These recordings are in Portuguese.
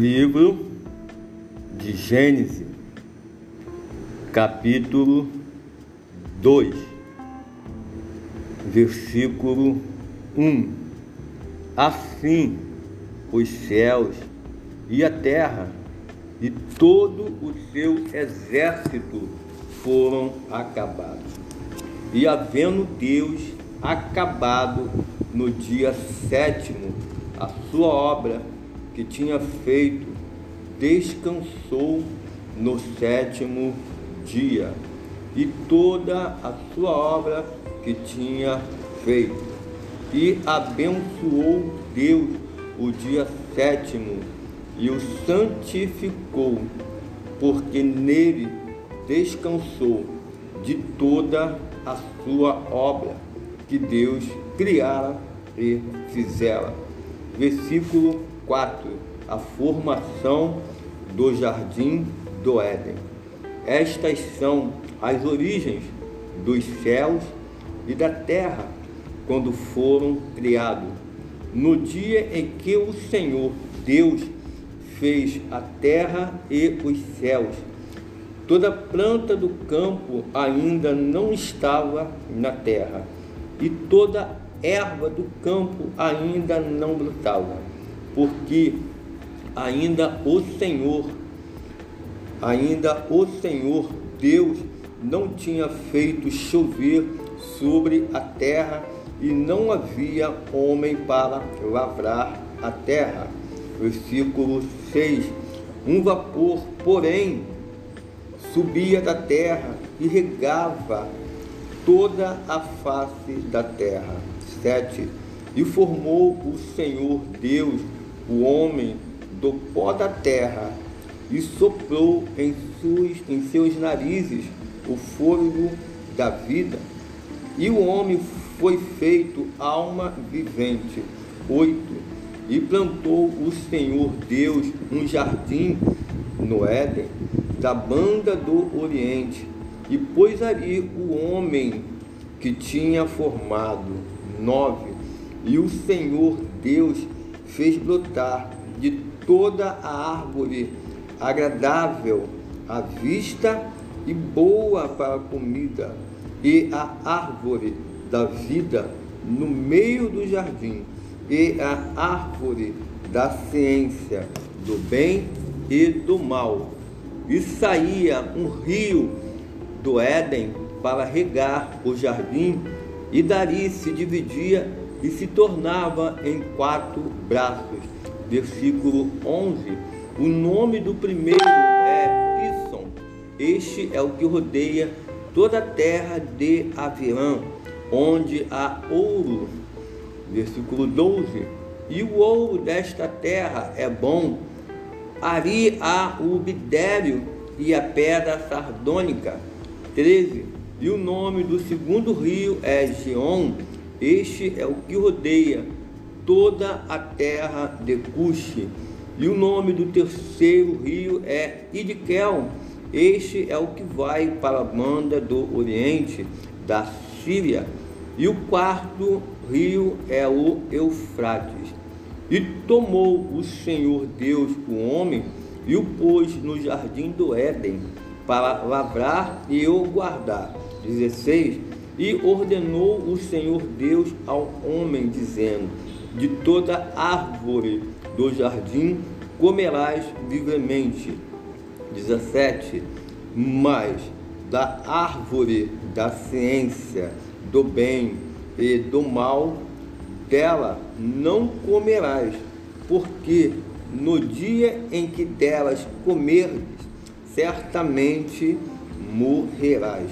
Livro de Gênesis, capítulo 2, versículo 1. Assim os céus e a terra e todo o seu exército foram acabados. E havendo Deus acabado no dia sétimo a sua obra que tinha feito, descansou no sétimo dia e toda a sua obra que tinha feito. E abençoou Deus o dia sétimo e o santificou, porque nele descansou de toda a sua obra que Deus criara e fizera. Versículo 4. A formação do jardim do Éden. Estas são as origens dos céus e da terra quando foram criados. No dia em que o Senhor Deus fez a terra e os céus, toda planta do campo ainda não estava na terra, e toda erva do campo ainda não brotava, porque ainda o Senhor, ainda o Senhor Deus não tinha feito chover sobre a terra e não havia homem para lavrar a terra. Versículo 6. Um vapor, porém, subia da terra e regava toda a face da terra. 7. E formou o Senhor Deus o homem do pó da terra e soprou em, suas, em seus narizes o fôlego da vida, e o homem foi feito alma vivente. 8. E plantou o Senhor Deus um jardim no Éden, da banda do Oriente, e pôs ali o homem que tinha formado. 9. E o Senhor Deus fez brotar de toda a árvore agradável à vista e boa para a comida, e a árvore da vida no meio do jardim, e a árvore da ciência do bem e do mal. E saía um rio do Éden para regar o jardim, e dali se dividia e se tornava em quatro braços. Versículo 11. O nome do primeiro é Pisson. Este é o que rodeia toda a terra de Avião, onde há ouro. Versículo 12. E o ouro desta terra é bom. Ali há o bidério e a pedra sardônica. 13. E o nome do segundo rio é Gion. Este é o que rodeia toda a terra de Cuxi. E o nome do terceiro rio é Idkel. Este é o que vai para a banda do oriente da Síria. E o quarto rio é o Eufrates. E tomou o Senhor Deus o homem e o pôs no jardim do Éden para lavrar e o guardar. 16. E ordenou o Senhor Deus ao homem, dizendo: De toda árvore do jardim comerás livremente. 17. Mas da árvore da ciência do bem e do mal, dela não comerás, porque no dia em que delas comerdes, certamente morrerás.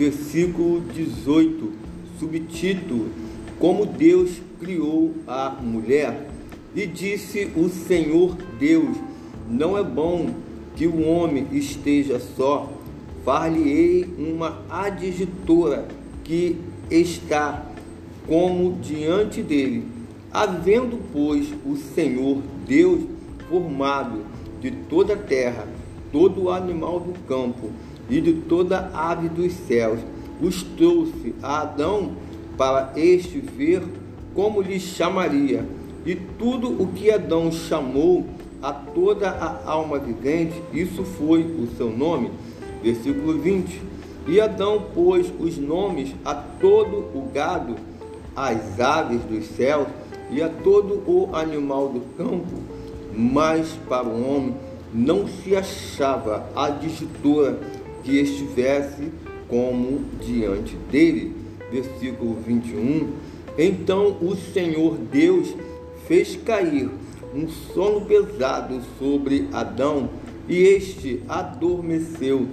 Versículo 18, subtítulo: Como Deus criou a mulher. E disse o Senhor Deus: Não é bom que o homem esteja só, far-lhe-ei uma adjutora que está como diante dele. Havendo, pois, o Senhor Deus formado de toda a terra, todo o animal do campo e de toda ave dos céus, os trouxe a Adão para este ver como lhe chamaria. E tudo o que Adão chamou a toda a alma vivente, isso foi o seu nome. Versículo 20. E Adão pôs os nomes a todo o gado, às aves dos céus e a todo o animal do campo, mas para o homem não se achava adjutora que estivesse como diante dele. Versículo 21. Então o Senhor Deus fez cair um sono pesado sobre Adão, e este adormeceu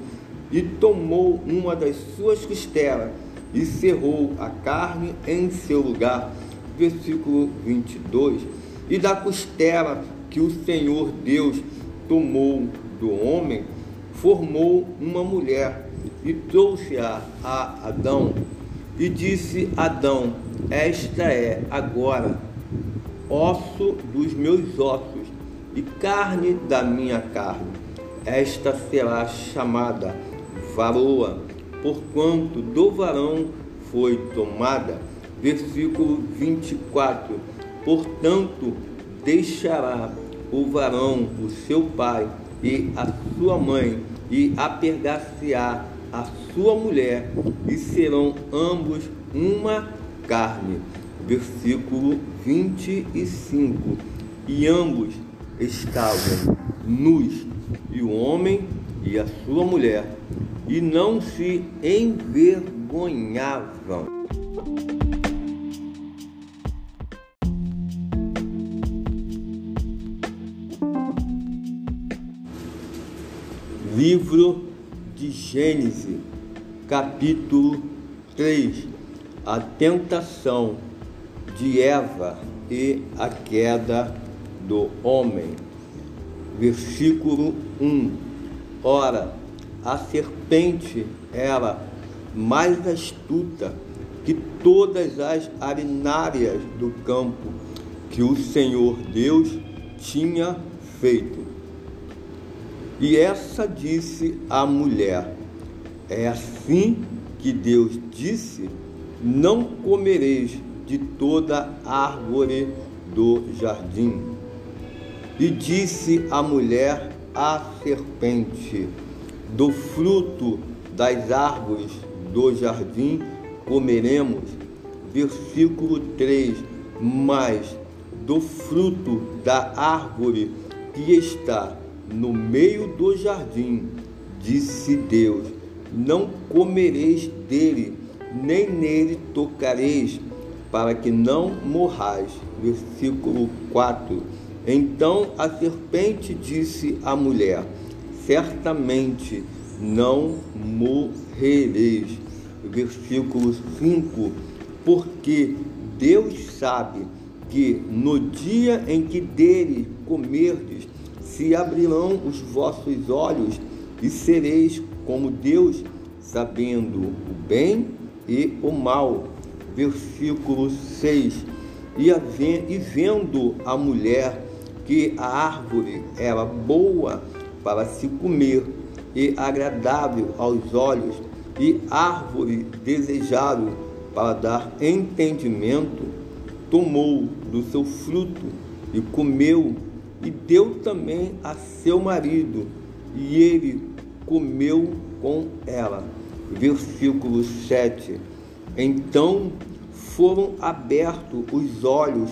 e tomou uma das suas costelas e cerrou a carne em seu lugar. Versículo 22. E da costela que o Senhor Deus tomou do homem, formou uma mulher e trouxe-a a Adão. E disse Adão: Esta é agora osso dos meus ossos e carne da minha carne. Esta será chamada varoa, porquanto do varão foi tomada. Versículo 24. Portanto, deixará o varão o seu pai e a sua mãe, e apegar-se-á a sua mulher, e serão ambos uma carne versículo 25. E ambos estavam nus, e o homem e a sua mulher, e não se envergonhavam. Livro de Gênesis, capítulo 3 A tentação de Eva e a queda do homem. Versículo 1. Ora, a serpente era mais astuta que todas as arinárias do campo que o Senhor Deus tinha feito. E essa disse à mulher: É assim que Deus disse: Não comereis de toda árvore do jardim. E disse a mulher à serpente: Do fruto das árvores do jardim comeremos. Versículo 3: Mas do fruto da árvore que está no meio do jardim, disse Deus: Não comereis dele, nem nele tocareis, para que não morrais. Versículo 4. Então a serpente disse à mulher: Certamente não morrereis. Versículo 5. Porque Deus sabe que no dia em que dele comerdes, se abrirão os vossos olhos e sereis como Deus, sabendo o bem e o mal versículo 6. E, vendo a mulher que a árvore era boa para se comer e agradável aos olhos, e árvore desejável para dar entendimento, tomou do seu fruto e comeu, e deu também a seu marido, e ele comeu com ela. Versículo 7. Então foram abertos os olhos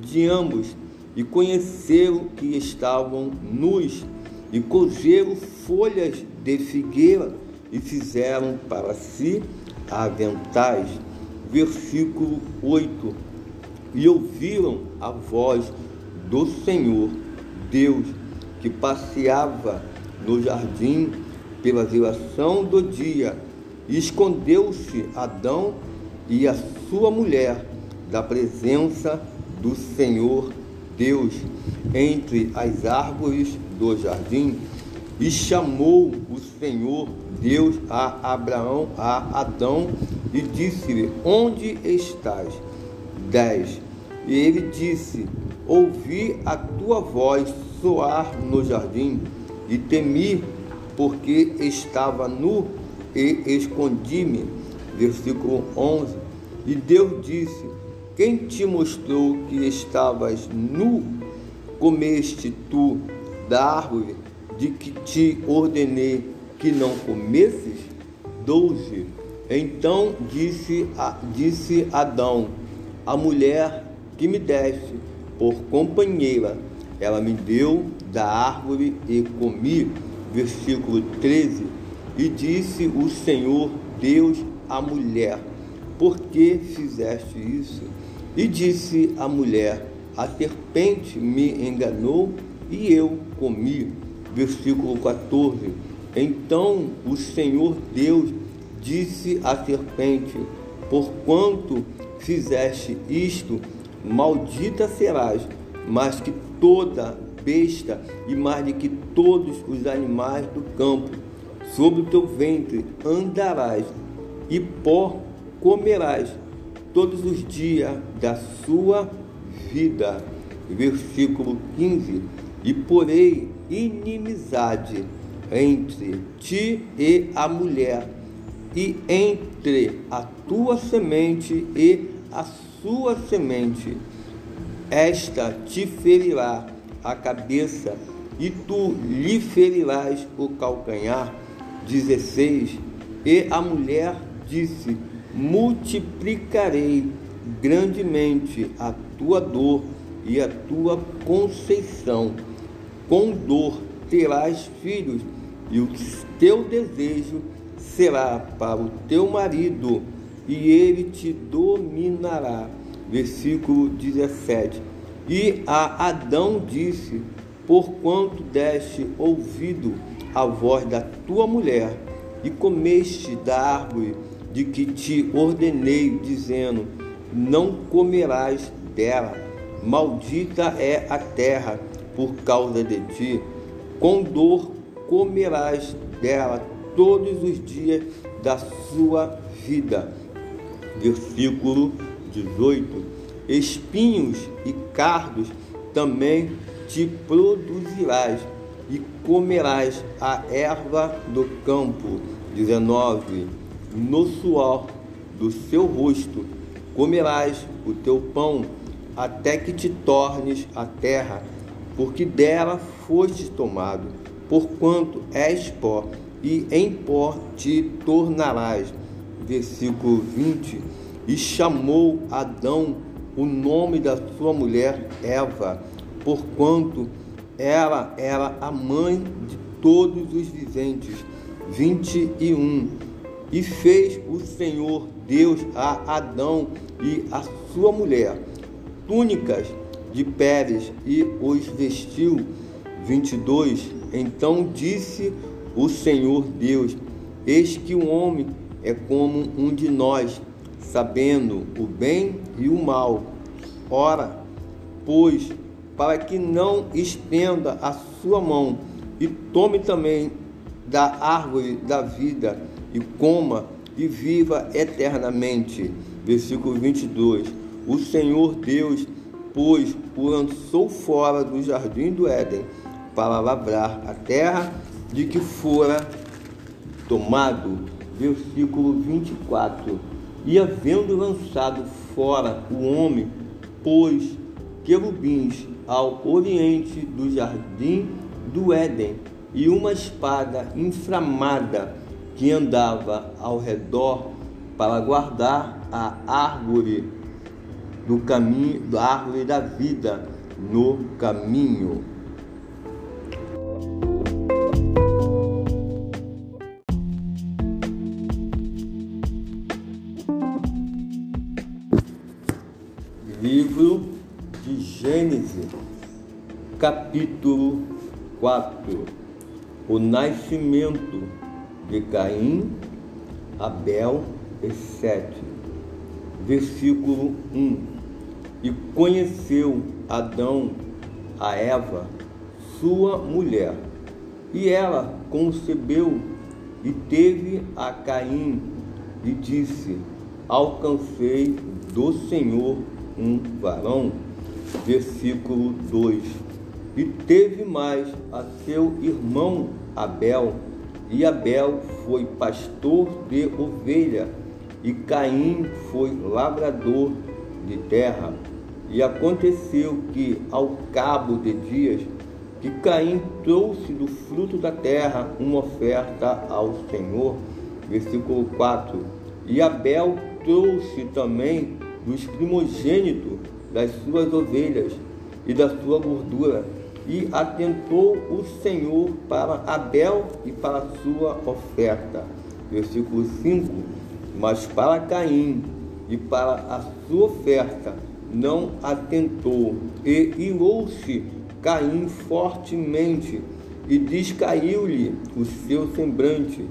de ambos e conheceram que estavam nus e cozeram folhas de figueira e fizeram para si aventais. Versículo 8. E ouviram a voz do Senhor Deus que passeava no jardim pela viração do dia escondeu-se Adão e a sua mulher da presença do Senhor Deus entre as árvores do jardim. E chamou o Senhor Deus a Abraão, a Adão, e disse-lhe: Onde estás? 10. E ele disse: Ouvi a tua voz soar no jardim, e temi, porque estava nu e escondi-me. Versículo 11. E Deus disse: Quem te mostrou que estavas nu? Comeste tu da árvore de que te ordenei que não comesses? 12. Então disse, disse Adão, a mulher que me deste por companheira, ela me deu da árvore e comi. Versículo 13. E disse o Senhor Deus à mulher: Por que fizeste isso? E disse a mulher: A serpente me enganou e eu comi. Versículo 14. Então o Senhor Deus disse à serpente: Porquanto fizeste isto, maldita serás, mais que toda besta e mais de que todos os animais do campo. Sobre o teu ventre andarás e pó comerás todos os dias da sua vida. Versículo 15: E porei inimizade entre ti e a mulher, e entre a tua semente e a sua semente. Esta te ferirá a cabeça, e tu lhe ferirás o calcanhar. 16. E a mulher disse: Multiplicarei grandemente a tua dor e a tua conceição. Com dor terás filhos, e o teu desejo será para o teu marido, e ele te dominará. Versículo 17. E a Adão disse: Porquanto deste ouvido à voz da tua mulher, e comeste da árvore de que te ordenei, dizendo: Não comerás dela, maldita é a terra por causa de ti, com dor comerás dela todos os dias da sua vida. Versículo 18: Espinhos e cardos também te produzirás, e comerás a erva do campo. 19 no suor do seu rosto comerás o teu pão, até que te tornes a terra, porque dela foste tomado, porquanto és pó, e em pó te tornarás. Versículo 20. E chamou Adão o nome da sua mulher Eva, porquanto ela era a mãe de todos os viventes. 21 e fez o Senhor Deus a Adão e a sua mulher túnicas de peles e os vestiu. 22. Então disse o Senhor Deus: Eis que o homem é como um de nós, sabendo o bem e o mal. Ora, pois, para que não estenda a sua mão e tome também da árvore da vida e coma e viva eternamente. Versículo 22. O Senhor Deus, pois, o lançou fora do jardim do Éden para lavrar a terra de que fora tomado. Versículo 24. E havendo lançado fora o homem, pôs querubins ao oriente do jardim do Éden e uma espada inflamada que andava ao redor para guardar a árvore do caminho, da árvore da vida no caminho. Capítulo 4 O nascimento de Caim, Abel e Sete. Versículo 1. E conheceu Adão a Eva, sua mulher, e ela concebeu e teve a Caim, e disse: Alcancei do Senhor um varão. Versículo 2. E teve mais a seu irmão Abel, e Abel foi pastor de ovelha, e Caim foi lavrador de terra. E aconteceu que, ao cabo de dias, que Caim trouxe do fruto da terra uma oferta ao Senhor. Versículo 4. E Abel trouxe também dos primogênitos das suas ovelhas e da sua gordura. E atentou o Senhor para Abel e para sua oferta. Versículo 5. Mas para Caim e para a sua oferta não atentou, e irou-se Caim fortemente, e descaiu-lhe o seu semblante.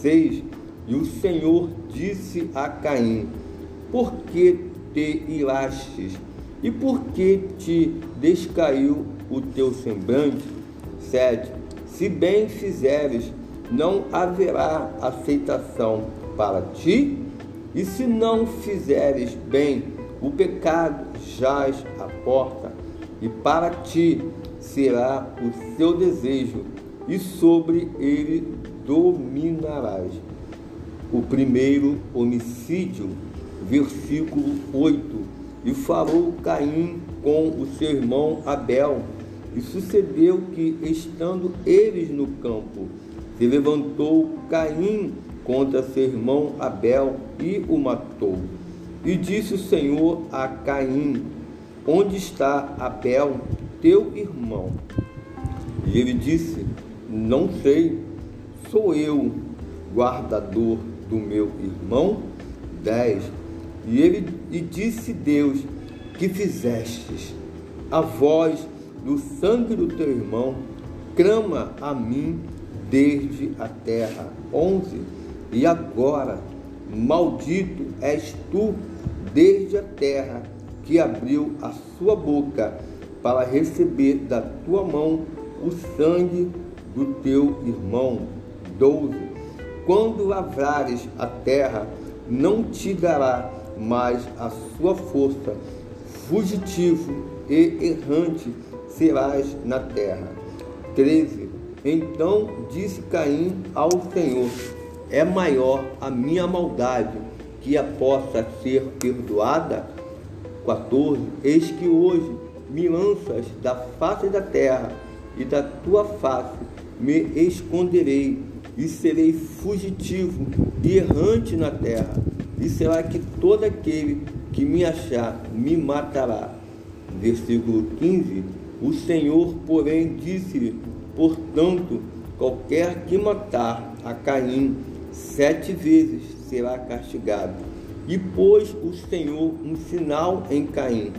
6. E o Senhor disse a Caim: Por que te irastes? E por que te descaiu o teu semblante? 7. Se bem fizeres, não haverá aceitação para ti, e se não fizeres bem, o pecado jaz à porta, e para ti será o seu desejo, e sobre ele dominarás. O primeiro homicídio, versículo 8. E falou Caim com o seu irmão Abel, e sucedeu que, estando eles no campo, se levantou Caim contra seu irmão Abel e o matou. E disse o Senhor a Caim: Onde está Abel, teu irmão? E ele disse: Não sei, sou eu, guardador do meu irmão? 10. E ele e disse Deus: Que fizestes? A voz do sangue do teu irmão clama a mim desde a terra. 11. E agora, maldito és tu desde a terra que abriu a sua boca para receber da tua mão o sangue do teu irmão. 12. Quando lavrares a terra, não te dará mais a sua força, fugitivo e errante serás na terra. 13. Então disse Caim ao Senhor: É maior a minha maldade que a possa ser perdoada? 14. Eis que hoje me lanças da face da terra, e da tua face me esconderei, e serei fugitivo e errante na terra. E será que todo aquele que me achar me matará. Versículo 15. O Senhor, porém, disse: Portanto, qualquer que matar a Caim sete vezes será castigado. E pôs o Senhor um sinal em Caim,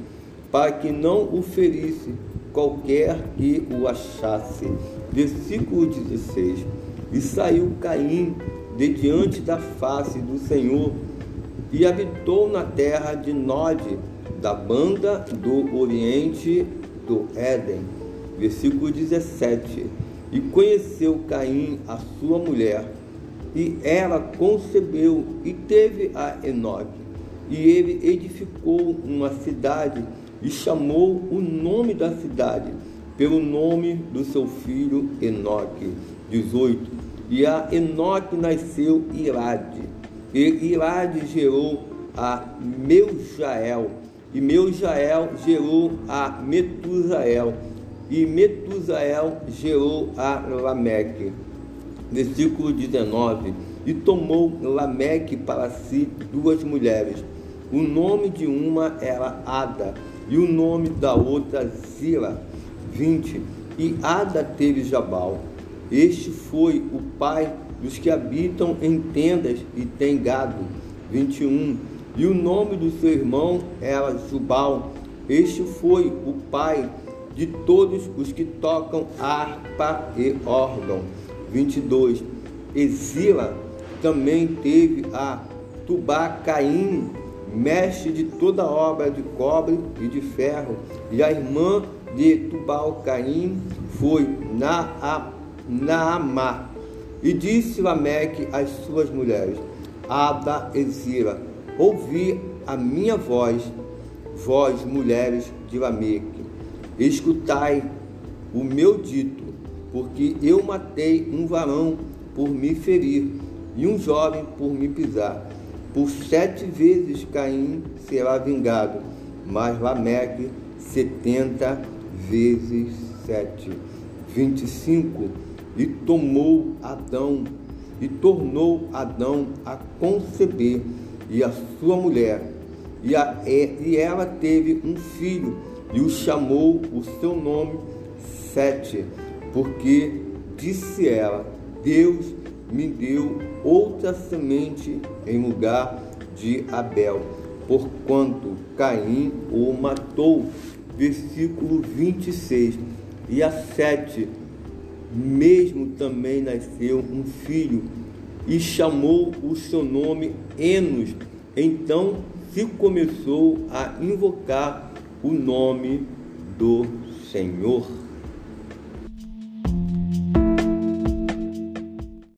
para que não o ferisse qualquer que o achasse. Versículo 16. E saiu Caim de diante da face do Senhor e habitou na terra de Nod, da banda do oriente do Éden. Versículo 17. E conheceu Caim a sua mulher, e ela concebeu e teve a Enoque. E ele edificou uma cidade e chamou o nome da cidade pelo nome do seu filho Enoque. 18. E a Enoque nasceu Irade. E Irade gerou a Meujael. E Meujael gerou a Metusael. E Metusael gerou a Lameque versículo 19: E tomou Lameque para si duas mulheres. O nome de uma era Ada, e o nome da outra Zila. 20. E Ada teve Jabal. Este foi o pai dos que habitam em tendas e têm gado. 21. E o nome do seu irmão era Jubal. Este foi o pai de todos os que tocam harpa e órgão. 22. Exila também teve a Tubacaim, mestre de toda obra de cobre e de ferro, e a irmã de Tubal-Caim foi Naamá. E disse Lameque às suas mulheres, Ada Exila, ouvi a minha voz, vós mulheres de Lameque, escutai o meu dito, porque eu matei um varão por me ferir e um jovem por me pisar. Por sete vezes Caim será vingado, mas Lameque setenta vezes sete. 25 E tomou Adão e tornou Adão a conceber e a sua mulher e, a, e ela teve um filho e o chamou o seu nome Sete, porque disse ela: Deus me deu outra semente em lugar de Abel, porquanto Caim o matou. Versículo 26. E a Sete mesmo também nasceu um filho e chamou o seu nome Enos. Então se começou a invocar o nome do Senhor.